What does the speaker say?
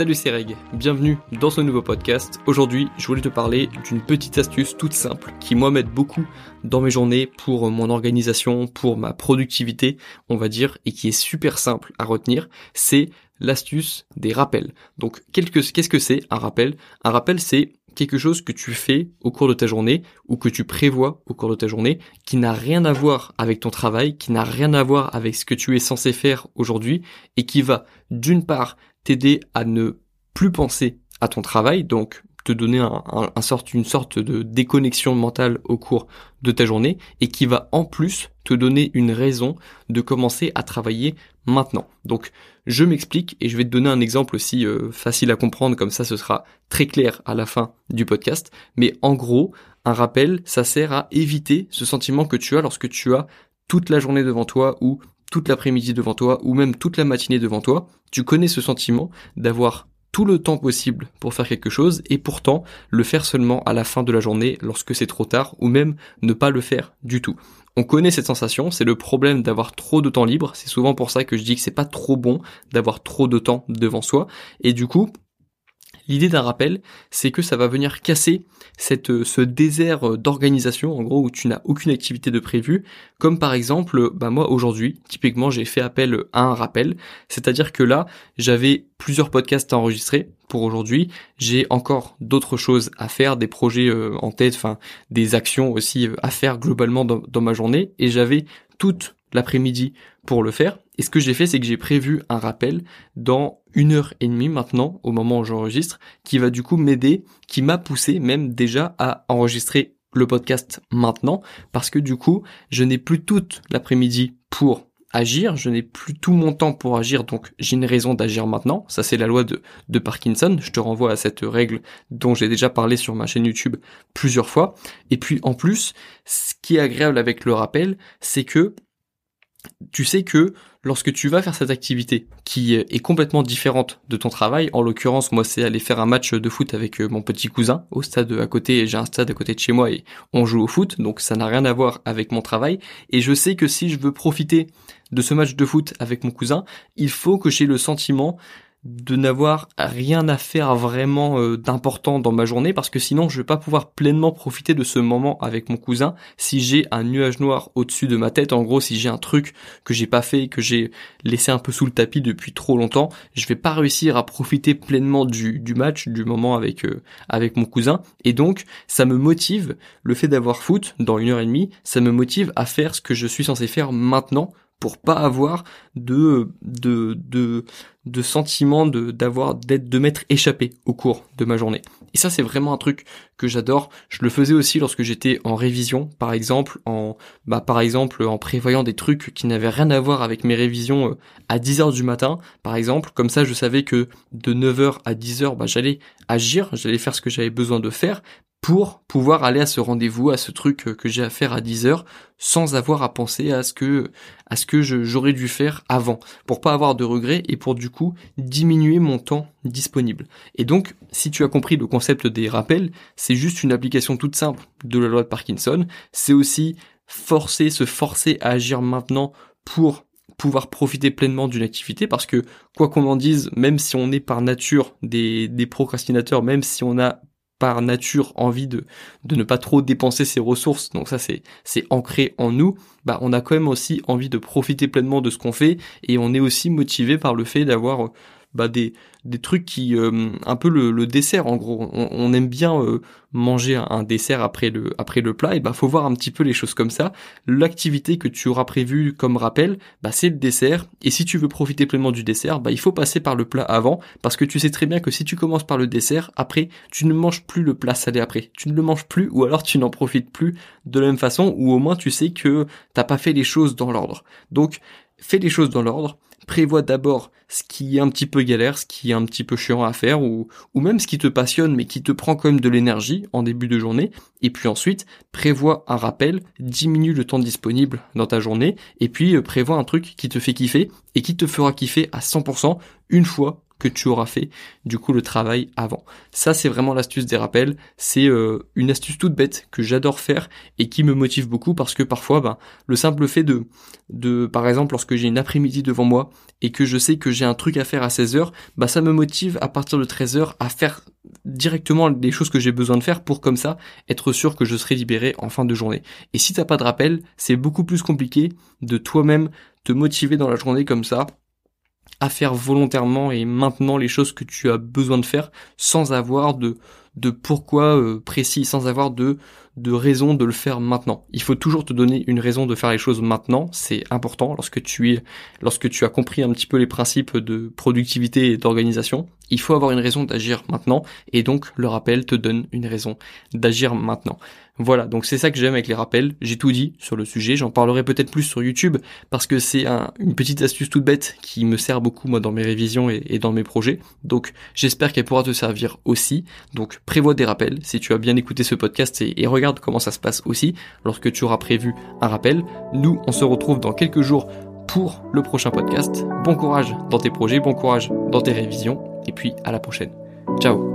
Salut c'est Reg, bienvenue dans ce nouveau podcast. Aujourd'hui, je voulais te parler d'une petite astuce toute simple qui moi m'aide beaucoup dans mes journées pour mon organisation, pour ma productivité, on va dire, et qui est super simple à retenir, c'est l'astuce des rappels. Donc qu'est-ce que c'est un rappel? Un rappel c'est quelque chose que tu fais au cours de ta journée ou que tu prévois au cours de ta journée qui n'a rien à voir avec ton travail, qui n'a rien à voir avec ce que tu es censé faire aujourd'hui et qui va d'une part t'aider à ne plus penser à ton travail, donc te donner une sorte de déconnexion mentale au cours de ta journée et qui va en plus te donner une raison de commencer à travailler maintenant. Donc je m'explique et je vais te donner un exemple aussi euh, facile à comprendre comme ça ce sera très clair à la fin du podcast. Mais en gros, un rappel, ça sert à éviter ce sentiment que tu as lorsque tu as toute la journée devant toi ou toute l'après-midi devant toi ou même toute la matinée devant toi, tu connais ce sentiment d'avoir tout le temps possible pour faire quelque chose et pourtant le faire seulement à la fin de la journée lorsque c'est trop tard ou même ne pas le faire du tout. On connaît cette sensation, c'est le problème d'avoir trop de temps libre, c'est souvent pour ça que je dis que c'est pas trop bon d'avoir trop de temps devant soi et du coup, L'idée d'un rappel, c'est que ça va venir casser cette, euh, ce désert euh, d'organisation, en gros, où tu n'as aucune activité de prévu. Comme par exemple, bah moi aujourd'hui, typiquement, j'ai fait appel à un rappel. C'est-à-dire que là, j'avais plusieurs podcasts à enregistrer pour aujourd'hui. J'ai encore d'autres choses à faire, des projets euh, en tête, enfin, des actions aussi à faire globalement dans, dans ma journée. Et j'avais toute l'après-midi pour le faire. Et ce que j'ai fait, c'est que j'ai prévu un rappel dans une heure et demie maintenant, au moment où j'enregistre, qui va du coup m'aider, qui m'a poussé même déjà à enregistrer le podcast maintenant, parce que du coup, je n'ai plus toute l'après-midi pour agir, je n'ai plus tout mon temps pour agir, donc j'ai une raison d'agir maintenant. Ça, c'est la loi de, de Parkinson. Je te renvoie à cette règle dont j'ai déjà parlé sur ma chaîne YouTube plusieurs fois. Et puis, en plus, ce qui est agréable avec le rappel, c'est que tu sais que lorsque tu vas faire cette activité qui est complètement différente de ton travail, en l'occurrence moi c'est aller faire un match de foot avec euh, mon petit cousin au stade à côté, j'ai un stade à côté de chez moi et on joue au foot, donc ça n'a rien à voir avec mon travail. Et je sais que si je veux profiter de ce match de foot avec mon cousin, il faut que j'ai le sentiment de n'avoir rien à faire vraiment euh, d'important dans ma journée parce que sinon je vais pas pouvoir pleinement profiter de ce moment avec mon cousin. Si j'ai un nuage noir au-dessus de ma tête en gros si j'ai un truc que j'ai pas fait que j'ai laissé un peu sous le tapis depuis trop longtemps je vais pas réussir à profiter pleinement du, du match du moment avec euh, avec mon cousin. Et donc ça me motive le fait d'avoir foot dans une heure et demie ça me motive à faire ce que je suis censé faire maintenant pour pas avoir de de de de sentiment de d'avoir d'être de m'être échappé au cours de ma journée. Et ça c'est vraiment un truc que j'adore. Je le faisais aussi lorsque j'étais en révision, par exemple en bah par exemple en prévoyant des trucs qui n'avaient rien à voir avec mes révisions euh, à 10h du matin, par exemple, comme ça je savais que de 9h à 10h bah j'allais agir, j'allais faire ce que j'avais besoin de faire pour pouvoir aller à ce rendez-vous, à ce truc euh, que j'ai à faire à 10 heures, sans avoir à penser à ce que, à ce que j'aurais dû faire avant, pour pas avoir de regrets et pour du coup diminuer mon temps disponible. Et donc, si tu as compris le concept des rappels, c'est juste une application toute simple de la loi de Parkinson. C'est aussi forcer, se forcer à agir maintenant pour pouvoir profiter pleinement d'une activité parce que quoi qu'on en dise, même si on est par nature des, des procrastinateurs, même si on a par nature envie de, de ne pas trop dépenser ses ressources, donc ça c'est c'est ancré en nous, bah on a quand même aussi envie de profiter pleinement de ce qu'on fait et on est aussi motivé par le fait d'avoir bah, des, des trucs qui euh, un peu le, dessert en gros. On, aime bien euh, manger un, dessert après le après le plat. Et bah faut voir un petit peu les choses comme ça. L'activité que tu auras prévue comme rappel bah c'est le dessert. Et si tu veux profiter pleinement du dessert bah il faut passer par le plat avant. Parce que tu sais très bien que si tu commences par le dessert après tu ne manges plus le plat salé après. Tu ne le manges plus ou alors tu n'en profites plus de la même façon ou au moins tu sais que t'as pas fait les choses dans l'ordre. Donc fais les choses dans l'ordre prévois d'abord ce qui est un petit peu galère, ce qui est un petit peu chiant à faire, ou, même ce qui te passionne mais qui te prend quand même de l'énergie en début de journée, et puis ensuite prévois un rappel, diminue le temps disponible dans ta journée, et puis euh, prévois un truc qui te fait kiffer et qui te fera kiffer à 100% une fois que tu auras fait du coup le travail avant. Ça c'est vraiment l'astuce des rappels, c'est euh, une astuce toute bête que j'adore faire et qui me motive beaucoup parce que parfois ben, le simple fait de de par exemple lorsque j'ai une après-midi devant moi et que je sais que j'ai un truc à faire à 16h, bah ça me motive à partir de 13h à faire directement les choses que j'ai besoin de faire pour comme ça être sûr que je serai libéré en fin de journée. Et si t'as pas de rappel, c'est beaucoup plus compliqué de toi-même te motiver dans la journée comme ça à faire volontairement et maintenant les choses que tu as besoin de faire sans avoir de de pourquoi euh, précis, sans avoir de de raison de le faire maintenant. Il faut toujours te donner une raison de faire les choses maintenant, c'est important lorsque tu es lorsque tu as compris un petit peu les principes de productivité et d'organisation, il faut avoir une raison d'agir maintenant et donc le rappel te donne une raison d'agir maintenant. Voilà, donc c'est ça que j'aime avec les rappels. J'ai tout dit sur le sujet. J'en parlerai peut-être plus sur YouTube parce que c'est une petite astuce toute bête qui me sert beaucoup moi dans mes révisions et, dans mes projets. Donc j'espère qu'elle pourra te servir aussi. Donc prévois des rappels si tu as bien écouté ce podcast et, regarde comment ça se passe aussi lorsque tu auras prévu un rappel. Nous, on se retrouve dans quelques jours pour le prochain podcast. Bon courage dans tes projets, bon courage dans tes révisions et puis à la prochaine. Ciao